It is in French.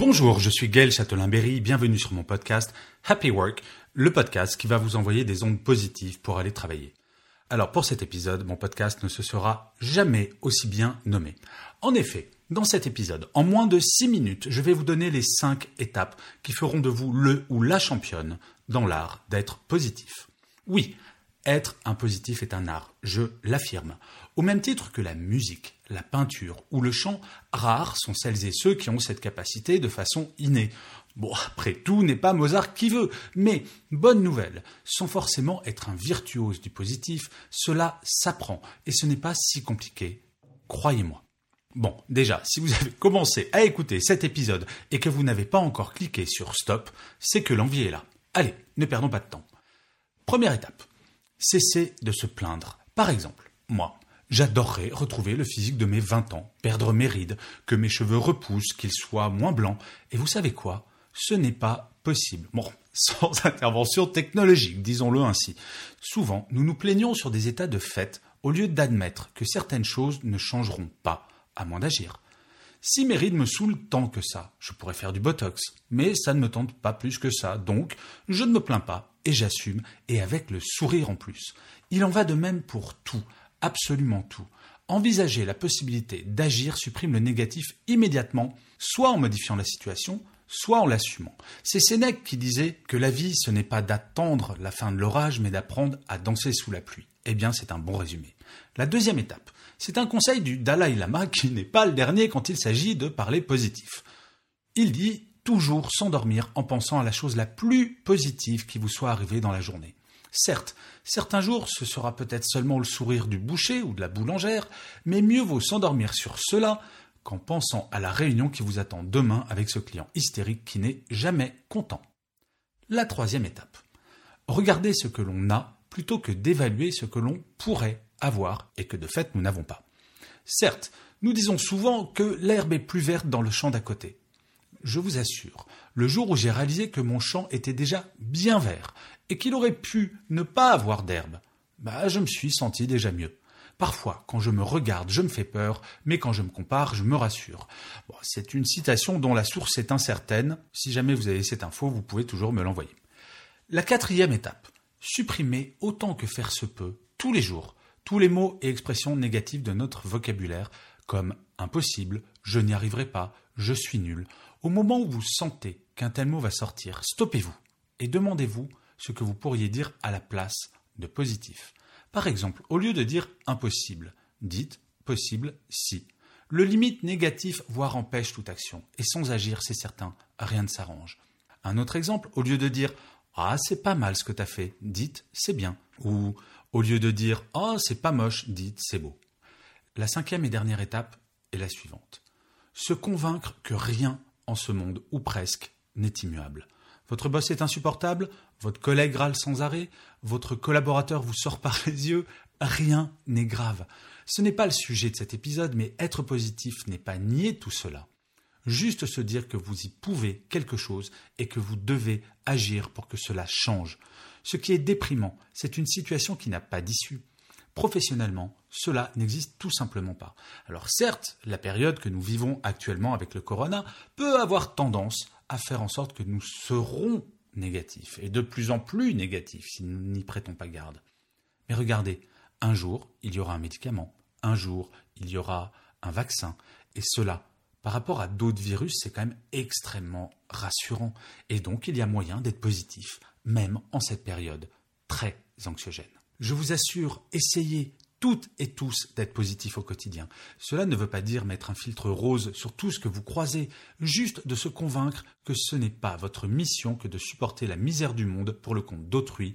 Bonjour, je suis Gaël Châtelain-Berry, bienvenue sur mon podcast Happy Work, le podcast qui va vous envoyer des ondes positives pour aller travailler. Alors pour cet épisode, mon podcast ne se sera jamais aussi bien nommé. En effet, dans cet épisode, en moins de 6 minutes, je vais vous donner les 5 étapes qui feront de vous le ou la championne dans l'art d'être positif. Oui, être un positif est un art, je l'affirme. Au même titre que la musique, la peinture ou le chant, rares sont celles et ceux qui ont cette capacité de façon innée. Bon, après tout n'est pas Mozart qui veut, mais bonne nouvelle, sans forcément être un virtuose du positif, cela s'apprend et ce n'est pas si compliqué, croyez-moi. Bon, déjà, si vous avez commencé à écouter cet épisode et que vous n'avez pas encore cliqué sur stop, c'est que l'envie est là. Allez, ne perdons pas de temps. Première étape, cessez de se plaindre. Par exemple, moi, j'adorerais retrouver le physique de mes 20 ans, perdre mes rides, que mes cheveux repoussent, qu'ils soient moins blancs. Et vous savez quoi? Ce n'est pas possible. Bon, sans intervention technologique, disons-le ainsi. Souvent, nous nous plaignons sur des états de fait au lieu d'admettre que certaines choses ne changeront pas, à moins d'agir. Si mes rides me saoulent tant que ça, je pourrais faire du botox, mais ça ne me tente pas plus que ça, donc je ne me plains pas et j'assume, et avec le sourire en plus. Il en va de même pour tout, absolument tout. Envisager la possibilité d'agir supprime le négatif immédiatement, soit en modifiant la situation, soit en l'assumant. C'est Sénèque qui disait que la vie, ce n'est pas d'attendre la fin de l'orage, mais d'apprendre à danser sous la pluie. Eh bien, c'est un bon résumé. La deuxième étape, c'est un conseil du Dalai Lama qui n'est pas le dernier quand il s'agit de parler positif. Il dit toujours s'endormir en pensant à la chose la plus positive qui vous soit arrivée dans la journée. Certes, certains jours ce sera peut-être seulement le sourire du boucher ou de la boulangère, mais mieux vaut s'endormir sur cela qu'en pensant à la réunion qui vous attend demain avec ce client hystérique qui n'est jamais content. La troisième étape. Regardez ce que l'on a plutôt que d'évaluer ce que l'on pourrait avoir et que de fait nous n'avons pas. Certes, nous disons souvent que l'herbe est plus verte dans le champ d'à côté. Je vous assure, le jour où j'ai réalisé que mon champ était déjà bien vert et qu'il aurait pu ne pas avoir d'herbe, bah, je me suis senti déjà mieux. Parfois, quand je me regarde, je me fais peur, mais quand je me compare, je me rassure. c'est une citation dont la source est incertaine. Si jamais vous avez cette info, vous pouvez toujours me l'envoyer. La quatrième étape. Supprimer autant que faire se peut, tous les jours, tous les mots et expressions négatives de notre vocabulaire, comme impossible, je n'y arriverai pas, je suis nul. Au moment où vous sentez qu'un tel mot va sortir, stoppez-vous et demandez-vous ce que vous pourriez dire à la place de positif. Par exemple, au lieu de dire impossible, dites possible si. Le limite négatif voire empêche toute action, et sans agir, c'est certain, rien ne s'arrange. Un autre exemple, au lieu de dire Ah, c'est pas mal ce que t'as fait, dites c'est bien. Ou au lieu de dire Oh, c'est pas moche, dites c'est beau. La cinquième et dernière étape est la suivante. Se convaincre que rien en ce monde, ou presque, n'est immuable. Votre boss est insupportable, votre collègue râle sans arrêt, votre collaborateur vous sort par les yeux, rien n'est grave. Ce n'est pas le sujet de cet épisode, mais être positif n'est pas nier tout cela. Juste se dire que vous y pouvez quelque chose et que vous devez agir pour que cela change. Ce qui est déprimant, c'est une situation qui n'a pas d'issue. Professionnellement, cela n'existe tout simplement pas. Alors certes, la période que nous vivons actuellement avec le corona peut avoir tendance à faire en sorte que nous serons négatifs, et de plus en plus négatifs si nous n'y prêtons pas garde. Mais regardez, un jour, il y aura un médicament, un jour, il y aura un vaccin, et cela, par rapport à d'autres virus, c'est quand même extrêmement rassurant, et donc il y a moyen d'être positif, même en cette période très anxiogène. Je vous assure, essayez toutes et tous d'être positifs au quotidien. Cela ne veut pas dire mettre un filtre rose sur tout ce que vous croisez, juste de se convaincre que ce n'est pas votre mission que de supporter la misère du monde pour le compte d'autrui